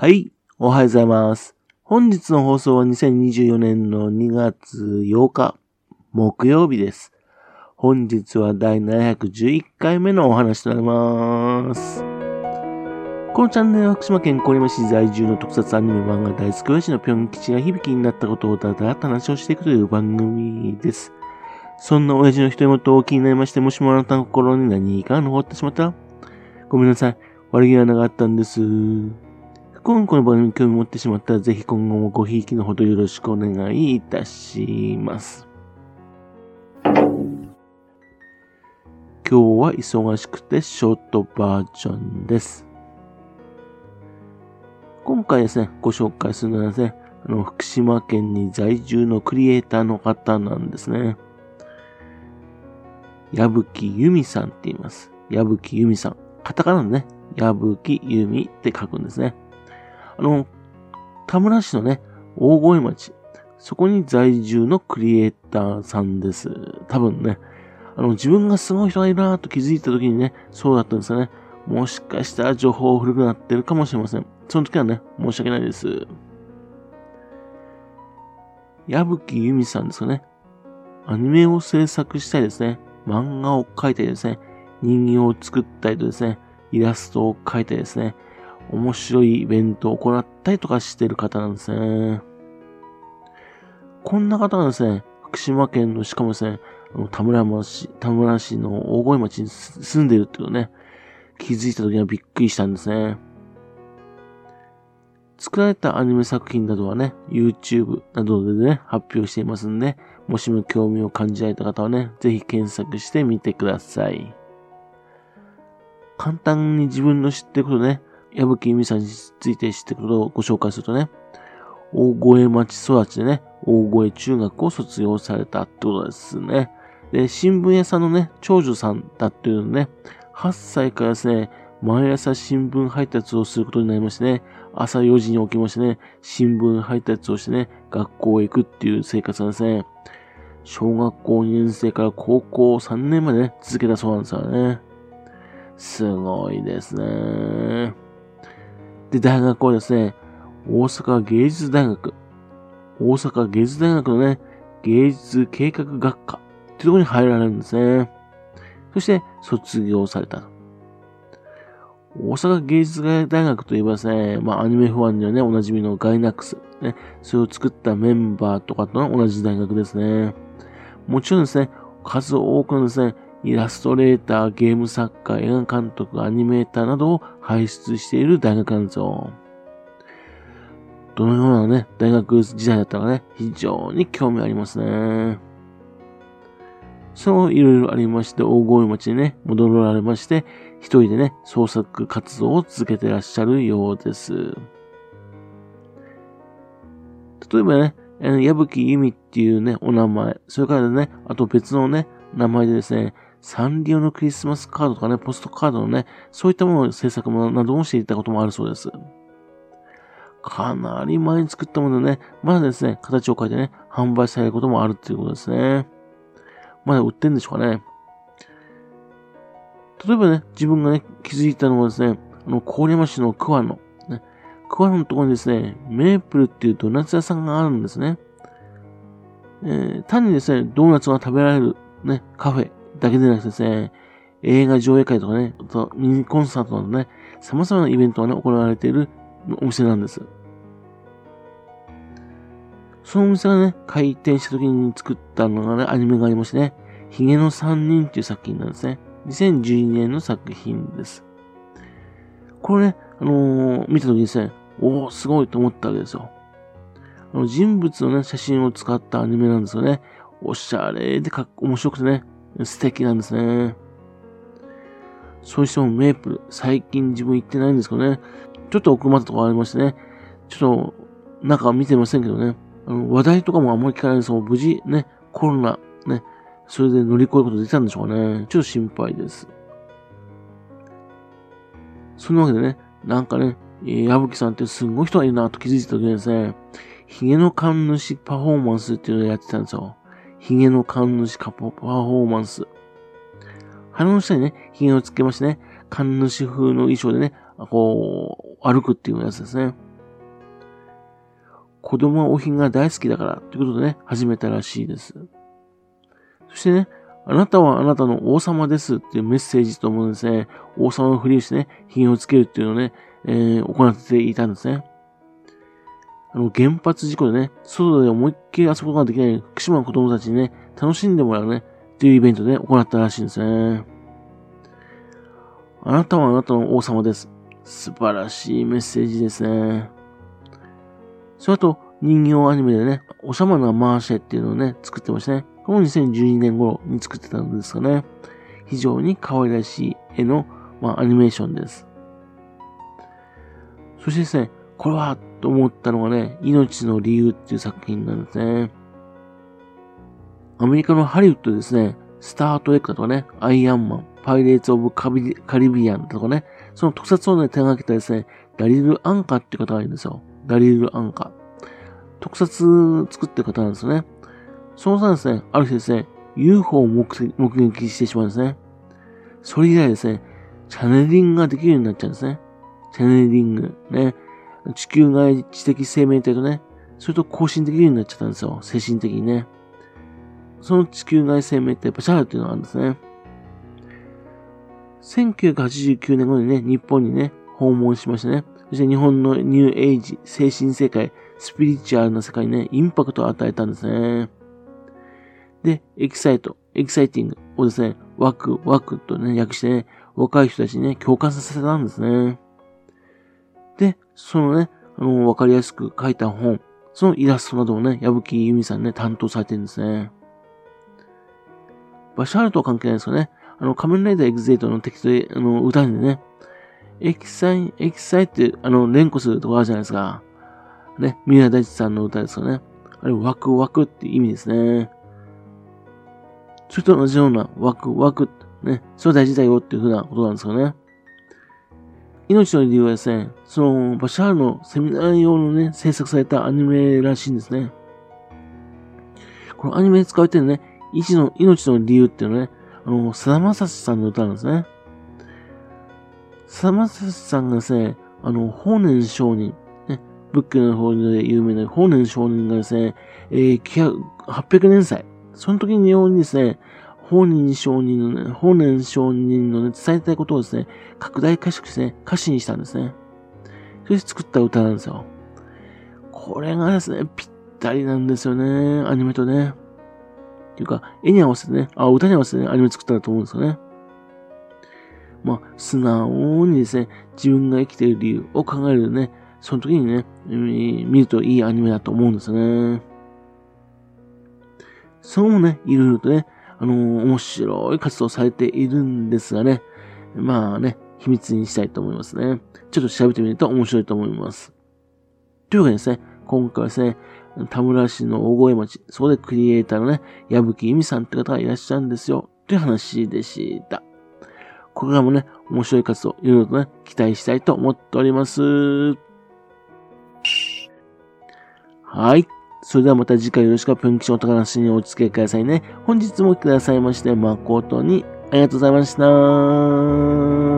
はい、おはようございます。本日の放送は2024年の2月8日、木曜日です。本日は第711回目のお話となります。このチャンネルは福島県郡山市在住の特撮アニメ漫画大好き親父のぴょん吉が響きになったことをだだと話をしていくという番組です。そんな親父の一言を気になりまして、もしもあなたの心に何か残ってしまったら、ごめんなさい。悪気はなかったんです。今後の番組に興味持ってしまったら、ぜひ今後もごひいきのほどよろしくお願いいたします。今日は忙しくてショートバージョンです。今回ですね、ご紹介するのはですね、あの、福島県に在住のクリエイターの方なんですね。矢吹由美さんって言います。矢吹由美さん。カタカナのね、矢吹由美って書くんですね。あの、田村市のね、大声町、そこに在住のクリエイターさんです。多分ね、あの、自分がすごい人がいるなと気づいた時にね、そうだったんですよね。もしかしたら情報古くなってるかもしれません。その時はね、申し訳ないです。矢吹由美さんですかね。アニメを制作したりですね。漫画を描いたりですね。人形を作ったりとですね。イラストを描いたりですね。面白いイベントを行ったりとかしてる方なんですね。こんな方がですね、福島県の、しかもですね、田村町、田村市の大声町に住んでるっていうね、気づいた時はびっくりしたんですね。作られたアニメ作品などはね、YouTube などでね、発表していますんで、もしも興味を感じられた方はね、ぜひ検索してみてください。簡単に自分の知ってることね、矢吹由美さんについて知ってることをご紹介するとね、大声町育ちでね、大声中学を卒業されたってことですね。で、新聞屋さんのね、長女さんだっていうのね、8歳からですね、毎朝新聞配達をすることになりましてね、朝4時に起きましてね、新聞配達をしてね、学校へ行くっていう生活なんですね。小学校2年生から高校3年までね、続けたそうなんですよね。すごいですね。で、大学はですね、大阪芸術大学、大阪芸術大学のね、芸術計画学科っていうところに入られるんですね。そして卒業された。大阪芸術大学といえばですね、まあアニメファンにはね、おなじみのガイナックス、ね、それを作ったメンバーとかと同じ大学ですね。もちろんですね、数多くのですね、イラストレーター、ゲーム作家、映画監督、アニメーターなどを輩出している大学なんですよ。どのようなね、大学時代だったかね、非常に興味ありますね。そう、いろいろありまして、大声町にね、戻られまして、一人でね、創作活動を続けてらっしゃるようです。例えばね、矢吹由美っていうね、お名前、それからね、あと別のね、名前でですね、サンリオのクリスマスカードとかね、ポストカードのね、そういったものの制作もなどもしていたこともあるそうです。かなり前に作ったものでね、まだですね、形を変えてね、販売されることもあるっていうことですね。まだ売ってんでしょうかね。例えばね、自分がね、気づいたのはですね、あの、郡山市の桑野、ね、桑野のところにですね、メープルっていうドーナツ屋さんがあるんですね。えー、単にですね、ドーナツが食べられる、ね、カフェだけでなくてですね、映画上映会とかね、とミニコンサートなどね、様々なイベントがね、行われているお店なんです。そのお店がね、開店した時に作ったのがね、アニメがありましてね、ヒゲの三人っていう作品なんですね。2012年の作品です。これね、あのー、見た時にですね、おー、すごいと思ったわけですよ。あの人物のね、写真を使ったアニメなんですよね。おしゃれでかっ面白くてね、素敵なんですね。そうしてもメープル、最近自分行ってないんですけどね、ちょっと奥まったとこありましてね、ちょっと中見てませんけどね、あの話題とかもあんまり聞かないんですよ。無事ね、コロナ、ね、それで乗り越えることできたんでしょうかね。ちょっと心配です。そんなわけでね、なんかね、矢吹さんってすごい人がいるなと気づいた時にですね、ヒゲの神主パフォーマンスっていうのをやってたんですよ。ヒゲの神主カポパフォーマンス。鼻の下にね、髭をつけましてね、神主風の衣装でね、こう、歩くっていうやつですね。子供はおひが大好きだからということでね、始めたらしいです。そしてね、あなたはあなたの王様ですっていうメッセージと思うんですね。王様のふりをしてね、髭をつけるっていうのをね、えー、行っていたんですね。あの、原発事故でね、外で思いっきり遊ぶことができない福島の子供たちにね、楽しんでもらうね、っていうイベントで行ったらしいんですね。あなたはあなたの王様です。素晴らしいメッセージですね。それと、人形アニメでね、おしゃまなマーシェっていうのをね、作ってましたね。この2012年頃に作ってたんですかね。非常に可愛らしい絵の、まあ、アニメーションです。そしてですね、これは、と思ったのがね、命の理由っていう作品なんですね。アメリカのハリウッドですね、スタートレックだとかね、アイアンマン、パイレーツ・オブ・カビリビアンとかね、その特撮をね、手掛けたですね、ダリル・アンカっていう方がいるんですよ。ダリル・アンカ。特撮作ってる方なんですよね。その際ですね、ある日ですね、UFO を目撃してしまうんですね。それ以来ですね、チャネリングができるようになっちゃうんですね。チャネリング。ね。地球外知的生命体とね、それと交信できるようになっちゃったんですよ。精神的にね。その地球外生命体、バシャールっていうのがあるんですね。1989年頃にね、日本にね、訪問しましたね。そして日本のニューエイジ、精神世界、スピリチュアルな世界にね、インパクトを与えたんですね。で、エキサイト、エキサイティングをですね、ワク、ワクとね、訳してね、若い人たちにね、共感させたんですね。で、そのね、あの、わかりやすく書いた本、そのイラストなどをね、矢吹由美さんね、担当されてるんですね。バシャールとは関係ないですよね。あの、仮面ライダーエグゼイドのテキストで、あの、歌にね、エキサイ、エキサイって、あの、連呼するとこあるじゃないですか。ね、三浦大知さんの歌ですよね。あれ、ワクワクって意味ですね。それと同じような、ワクワク、ね、それ大事だよっていうふうなことなんですよね。命の理由はですね、その、バシャールのセミナー用のね、制作されたアニメらしいんですね。このアニメで使われてるね、命の、命の理由っていうのはね、あの、さだまさしさんの歌なんですね。さだまさしさんがですね、あの、法然上人、ね、仏教の方で有名な法然上人がですね、えー、800年祭、その時にようにですね、法然上人のね、法然上人のね、伝えたいことをですね、拡大解釈してね、歌詞にしたんですね。それで作った歌なんですよ。これがですね、ぴったりなんですよね、アニメとね。っていうか、絵に合わせてね、あ、歌に合わせてね、アニメ作ったらと思うんですよね。まあ、素直にですね、自分が生きている理由を考えるね、その時にね、見るといいアニメだと思うんですよね。そうね、いろいろとね、あのー、面白い活動されているんですがね、まあね、秘密にしたいと思いますね。ちょっと調べてみると面白いと思います。というわけでですね、今回はですね、田村市の大越町、そこでクリエイターのね、矢吹由美さんって方がいらっしゃるんですよ。という話でした。これからもね、面白い活動、いろいろとね、期待したいと思っております。はい。それではまた次回よろしくぴょん吉お宝なしにお付き合いくださいね。本日も来てくださいまして誠にありがとうございました。